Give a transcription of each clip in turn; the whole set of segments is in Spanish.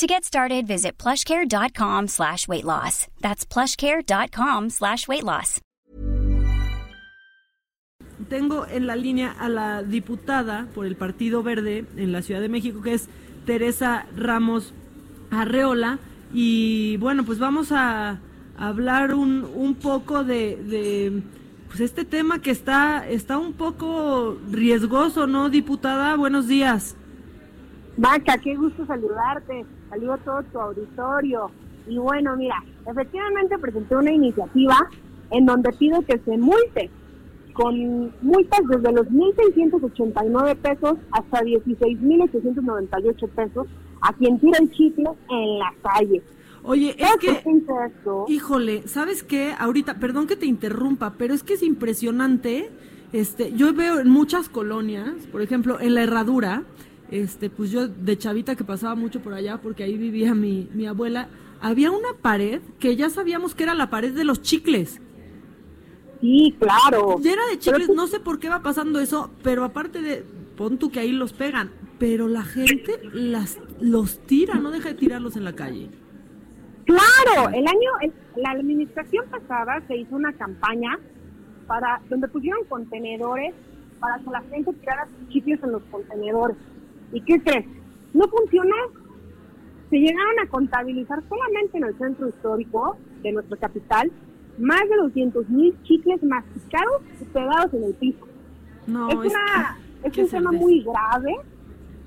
To get started, visit plushcare.com slash weight loss. That's plushcare.com slash weight loss. Tengo en la línea a la diputada por el Partido Verde en la Ciudad de México, que es Teresa Ramos Arreola. Y bueno, pues vamos a hablar un, un poco de, de pues este tema que está, está un poco riesgoso, ¿no, diputada? Buenos días. Vaca, qué gusto saludarte. A todo tu auditorio. Y bueno, mira, efectivamente presenté una iniciativa en donde pido que se multe con multas desde los 1.689 pesos hasta 16.898 pesos a quien tira el chicle en la calle. Oye, es que, híjole, ¿sabes qué? Ahorita, perdón que te interrumpa, pero es que es impresionante. Este, yo veo en muchas colonias, por ejemplo, en la Herradura, este, pues yo de chavita que pasaba mucho por allá, porque ahí vivía mi, mi abuela, había una pared que ya sabíamos que era la pared de los chicles. Sí, claro. Era de chicles, no sé por qué va pasando eso, pero aparte de, pon tú que ahí los pegan, pero la gente las los tira, no deja de tirarlos en la calle. Claro, el año, la administración pasada se hizo una campaña para donde pusieron contenedores para que la gente tirara sus chicles en los contenedores. ¿Y qué crees? No funcionó. Se llegaron a contabilizar solamente en el centro histórico de nuestra capital más de 200 mil chicles masticados y pegados en el piso. No, es, una, es un tema muy grave.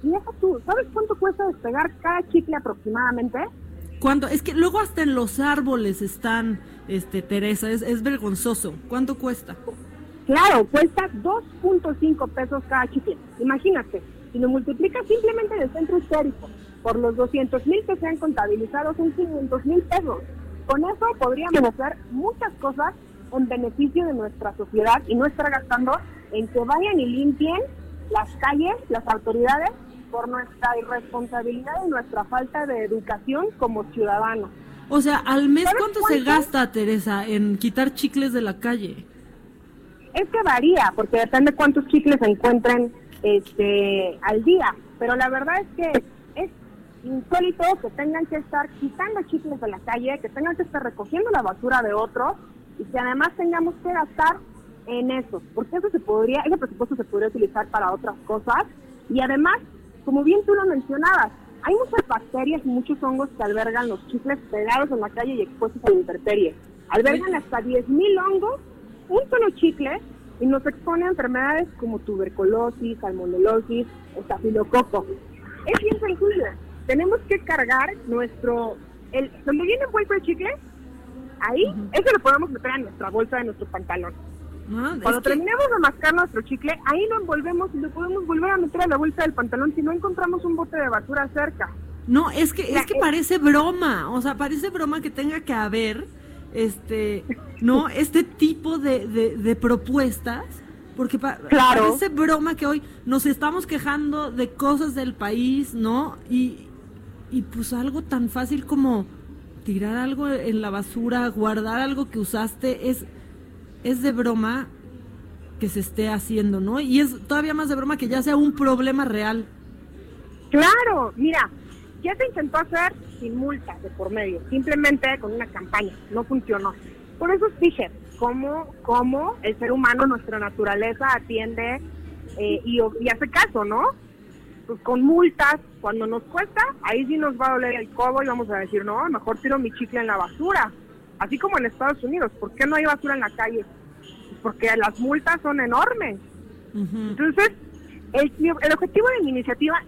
Y eso tú, ¿sabes cuánto cuesta despegar cada chicle aproximadamente? ¿Cuánto? Es que luego hasta en los árboles están, este, Teresa, es, es vergonzoso. ¿Cuánto cuesta? Claro, cuesta 2.5 pesos cada chicle. Imagínate, si lo multiplicas simplemente en el centro histórico por los 200 mil que se han contabilizado, son 500 mil pesos. Con eso podríamos hacer muchas cosas en beneficio de nuestra sociedad y no estar gastando en que vayan y limpien las calles, las autoridades, por nuestra irresponsabilidad y nuestra falta de educación como ciudadanos. O sea, al mes cuánto, se gasta, Teresa, en quitar chicles de la calle? Es que varía, porque depende cuántos chicles se encuentren este, al día. Pero la verdad es que es insólito que tengan que estar quitando chicles de la calle, que tengan que estar recogiendo la basura de otros y que además tengamos que gastar en eso, porque eso se podría, ese presupuesto se podría utilizar para otras cosas y además, como bien tú lo mencionabas, hay muchas bacterias y muchos hongos que albergan los chicles pegados en la calle y expuestos a la intemperie. Albergan hasta 10.000 hongos, un solo chicle, y nos expone a enfermedades como tuberculosis, salmonelosis, estafilococo. Es bien sencillo. Tenemos que cargar nuestro... El, donde viene envuelto el chicle, ahí, eso lo podemos meter en nuestra bolsa de nuestro pantalón. Ah, Cuando terminemos de mascar nuestro chicle, ahí lo envolvemos y lo podemos volver a meter a la bolsa del pantalón si no encontramos un bote de basura cerca. No, es que, es que parece broma, o sea, parece broma que tenga que haber este, ¿no? Este tipo de, de, propuestas, porque parece broma que hoy nos estamos quejando de cosas del país, ¿no? Y, y pues algo tan fácil como tirar algo en la basura, guardar algo que usaste, es, es de broma que se esté haciendo, ¿no? Y es todavía más de broma que ya sea un problema real. Claro, mira, ya se intentó hacer sin multas de por medio, simplemente con una campaña, no funcionó. Por eso dije, cómo, cómo el ser humano, nuestra naturaleza atiende eh, y, hace caso, ¿no? Pues con multas, cuando nos cuesta, ahí sí nos va a doler el codo y vamos a decir, no, mejor tiro mi chicle en la basura. Así como en Estados Unidos, ¿por qué no hay basura en la calle? Pues porque las multas son enormes. Entonces, el, el objetivo de mi iniciativa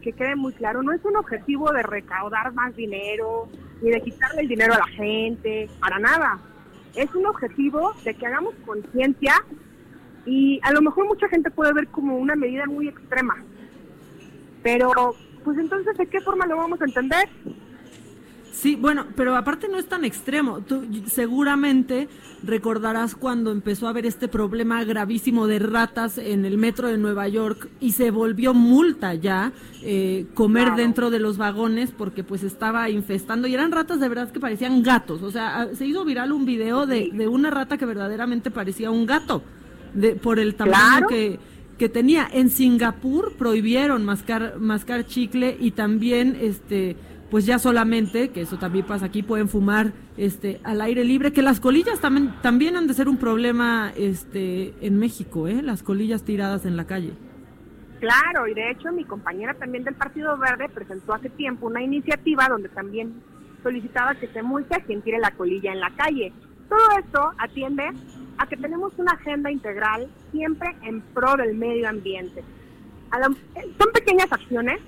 que, quede muy claro, no es un objetivo de recaudar más dinero, ni de quitarle el dinero a la gente, para nada. Es un objetivo de que hagamos conciencia y a lo mejor mucha gente puede ver como una medida muy extrema. Pero, pues entonces, ¿de qué forma lo vamos a entender? Sí, bueno, pero aparte no es tan extremo. Tú seguramente recordarás cuando empezó a haber este problema gravísimo de ratas en el metro de Nueva York y se volvió multa ya eh, comer dentro de los vagones porque pues estaba infestando y eran ratas de verdad que parecían gatos. O sea, se hizo viral un video de, de una rata que verdaderamente parecía un gato de, por el tamaño que que tenía en Singapur prohibieron mascar mascar chicle y también este pues ya solamente, que eso también pasa aquí, pueden fumar este al aire libre, que las colillas también también han de ser un problema este en México, ¿eh? Las colillas tiradas en la calle. Claro, y de hecho mi compañera también del Partido Verde presentó hace tiempo una iniciativa donde también solicitaba que se multe a quien tire la colilla en la calle. Todo esto atiende a que tenemos una agenda integral siempre en pro del medio ambiente. son pequeñas acciones,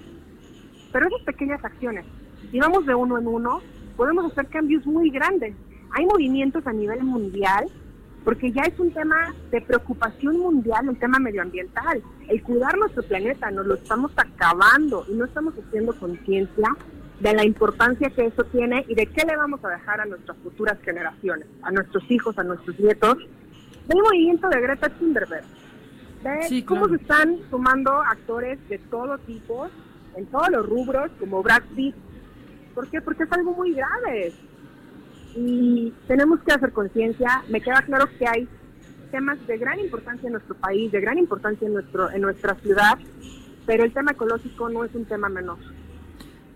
pero esas pequeñas acciones si vamos de uno en uno, podemos hacer cambios muy grandes. Hay movimientos a nivel mundial, porque ya es un tema de preocupación mundial, el tema medioambiental. El cuidar nuestro planeta, nos lo estamos acabando y no estamos haciendo conciencia de la importancia que eso tiene y de qué le vamos a dejar a nuestras futuras generaciones, a nuestros hijos, a nuestros nietos. Del movimiento de Greta Thunberg, de cómo se están sumando actores de todo tipo, en todos los rubros, como Brad Pitt, ¿Por qué? Porque es algo muy grave. Y tenemos que hacer conciencia. Me queda claro que hay temas de gran importancia en nuestro país, de gran importancia en, nuestro, en nuestra ciudad, pero el tema ecológico no es un tema menor.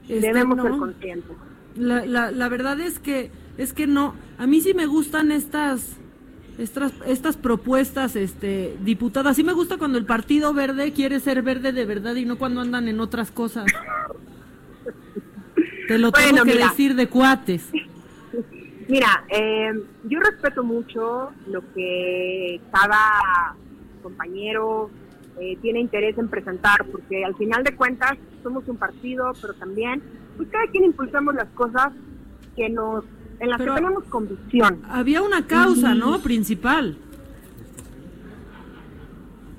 Este, Debemos ser conscientes. La, la, la verdad es que es que no. A mí sí me gustan estas estas, estas propuestas, este, diputadas. Sí me gusta cuando el Partido Verde quiere ser verde de verdad y no cuando andan en otras cosas. Te lo tengo que decir de cuates. Mira, eh, yo respeto mucho lo que cada compañero eh, tiene interés en presentar, porque al final de cuentas somos un partido, pero también, pues cada quien impulsamos las cosas que nos, en las que tenemos convicción. Había una causa, ¿no? Principal.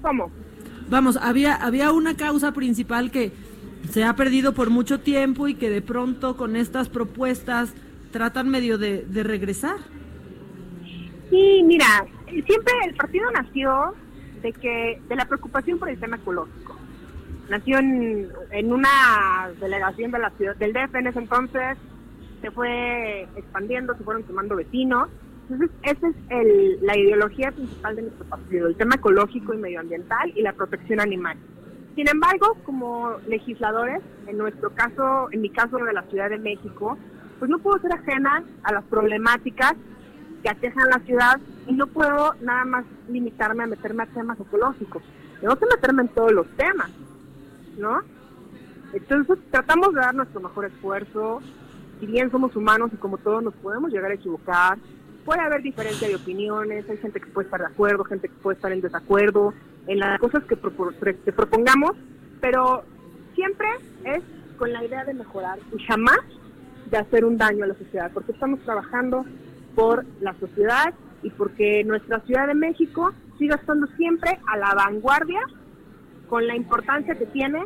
¿Cómo? Vamos, había, había una causa principal que se ha perdido por mucho tiempo y que de pronto con estas propuestas tratan medio de, regresar. Sí, mira, siempre el partido nació de que de la preocupación por el tema ecológico. Nació en, una delegación de la ciudad del DF en ese entonces, se fue expandiendo, se fueron tomando vecinos. Entonces, esa es el, la ideología principal de nuestro partido, el tema ecológico y medioambiental y la protección animal. Sin embargo, como legisladores, en nuestro caso, en mi caso de la Ciudad de México, pues no puedo ser ajena a las problemáticas que aquejan la ciudad y no puedo nada más limitarme a meterme a temas ecológicos. Tengo que meterme en todos los temas, ¿no? Entonces tratamos de dar nuestro mejor esfuerzo. Si bien somos humanos y como todos nos podemos llegar a equivocar, puede haber diferencia de opiniones, hay gente que puede estar de acuerdo, gente que puede estar en desacuerdo, en las cosas que, propongamos, pero siempre es con la idea de mejorar y jamás de hacer un daño a la sociedad, porque estamos trabajando por la sociedad y porque nuestra Ciudad de México siga estando siempre a la vanguardia con la importancia que tiene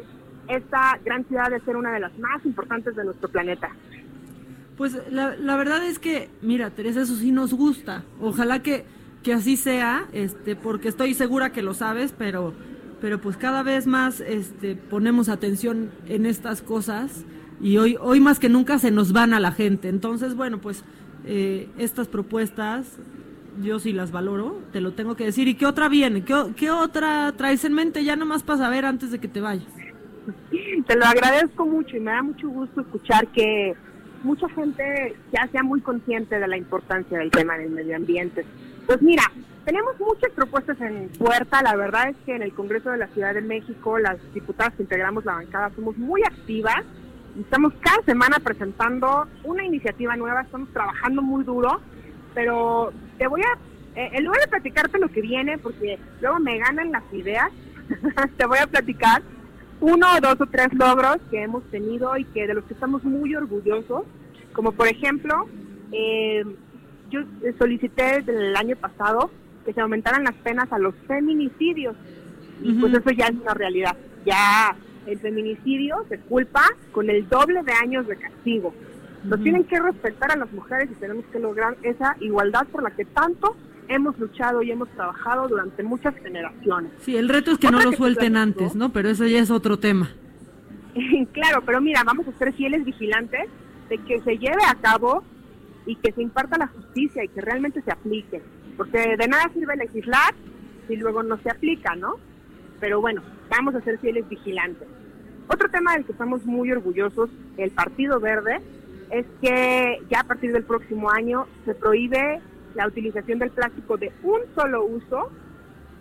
esta gran ciudad de ser una de las más importantes de nuestro planeta. Pues la, la verdad es que, mira, Teresa, eso sí nos gusta. Ojalá que que así sea, este, porque estoy segura que lo sabes, pero, pero pues cada vez más este, ponemos atención en estas cosas y hoy, hoy más que nunca se nos van a la gente. Entonces, bueno, pues eh, estas propuestas yo sí las valoro, te lo tengo que decir. ¿Y qué otra viene? ¿Qué, qué otra traes en mente ya nomás para saber antes de que te vayas? Te lo agradezco mucho y me da mucho gusto escuchar que mucha gente ya sea muy consciente de la importancia del tema del medio ambiente. Pues mira, tenemos muchas propuestas en puerta. La verdad es que en el Congreso de la Ciudad de México, las diputadas que integramos la bancada somos muy activas. Estamos cada semana presentando una iniciativa nueva, estamos trabajando muy duro, pero te voy a, eh, en lugar de platicarte lo que viene, porque luego me ganan las ideas, te voy a platicar uno, dos o tres logros que hemos tenido y que de los que estamos muy orgullosos, como por ejemplo, eh, yo solicité desde el año pasado que se aumentaran las penas a los feminicidios. Y pues eso ya es una realidad. Ya el feminicidio se culpa con el doble de años de castigo. Nos tienen que respetar a las mujeres y tenemos que lograr esa igualdad por la que tanto hemos luchado y hemos trabajado durante muchas generaciones. Sí, el reto es que no lo suelten antes, ¿no? Pero eso ya es otro tema. claro, pero mira, vamos a ser fieles vigilantes de que se lleve a cabo y que se imparta la justicia y que realmente se aplique. Porque de nada sirve legislar si luego no se aplica, ¿no? Pero bueno, vamos a ser fieles vigilantes. Otro tema del que estamos muy orgullosos, el Partido Verde, es que ya a partir del próximo año se prohíbe la utilización del plástico de un solo uso.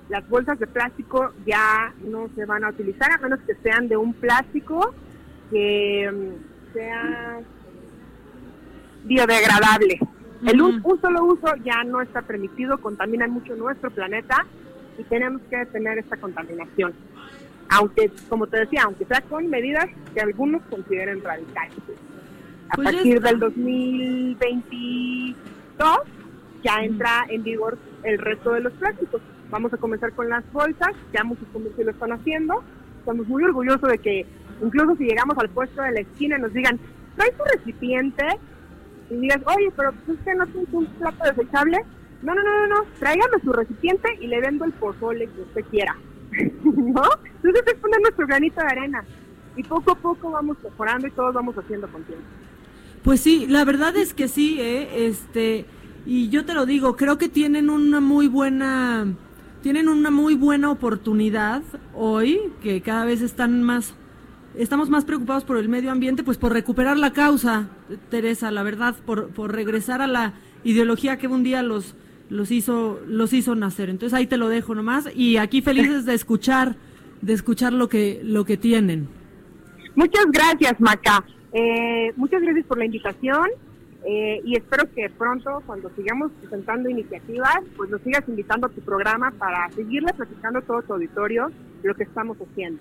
Las bolsas de plástico ya no se van a utilizar a menos que sean de un plástico que mm, sea biodegradable. El un, solo uso ya no está permitido, contamina mucho nuestro planeta y tenemos que detener esta contaminación. Aunque, como te decía, aunque sea con medidas que algunos consideren radicales. A pues partir del 2022 ya entra en vigor el resto de los plásticos. Vamos a comenzar con las bolsas, ya muchos comercios lo están haciendo. Estamos muy orgullosos de que incluso si llegamos al puesto de la esquina y nos digan, trae tu recipiente y digas, oye, pero pues usted no tiene un plato desechable. No, no, no, no, no, tráigame su recipiente y le vendo el pozole que usted quiera. ¿No? Entonces es poner nuestro granito de arena. Y poco a poco vamos mejorando y todos vamos haciendo con tiempo. Pues sí, la verdad es que sí, ¿eh? Este, y yo te lo digo, creo que tienen una muy buena, tienen una muy buena oportunidad hoy, que cada vez están más estamos más preocupados por el medio ambiente, pues por recuperar la causa, Teresa, la verdad, por, por regresar a la ideología que un día los, los hizo, los hizo nacer. Entonces ahí te lo dejo nomás y aquí felices de escuchar, de escuchar lo que, lo que tienen. Muchas gracias, Maca. Eh, muchas gracias por la invitación. Eh, y espero que pronto, cuando sigamos presentando iniciativas, pues nos sigas invitando a tu programa para seguirle platicando a todo tu auditorio lo que estamos haciendo.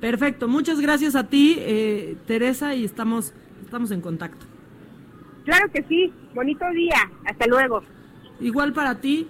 Perfecto, muchas gracias a ti, eh, Teresa, y estamos, estamos en contacto. Claro que sí, bonito día, hasta luego. Igual para ti.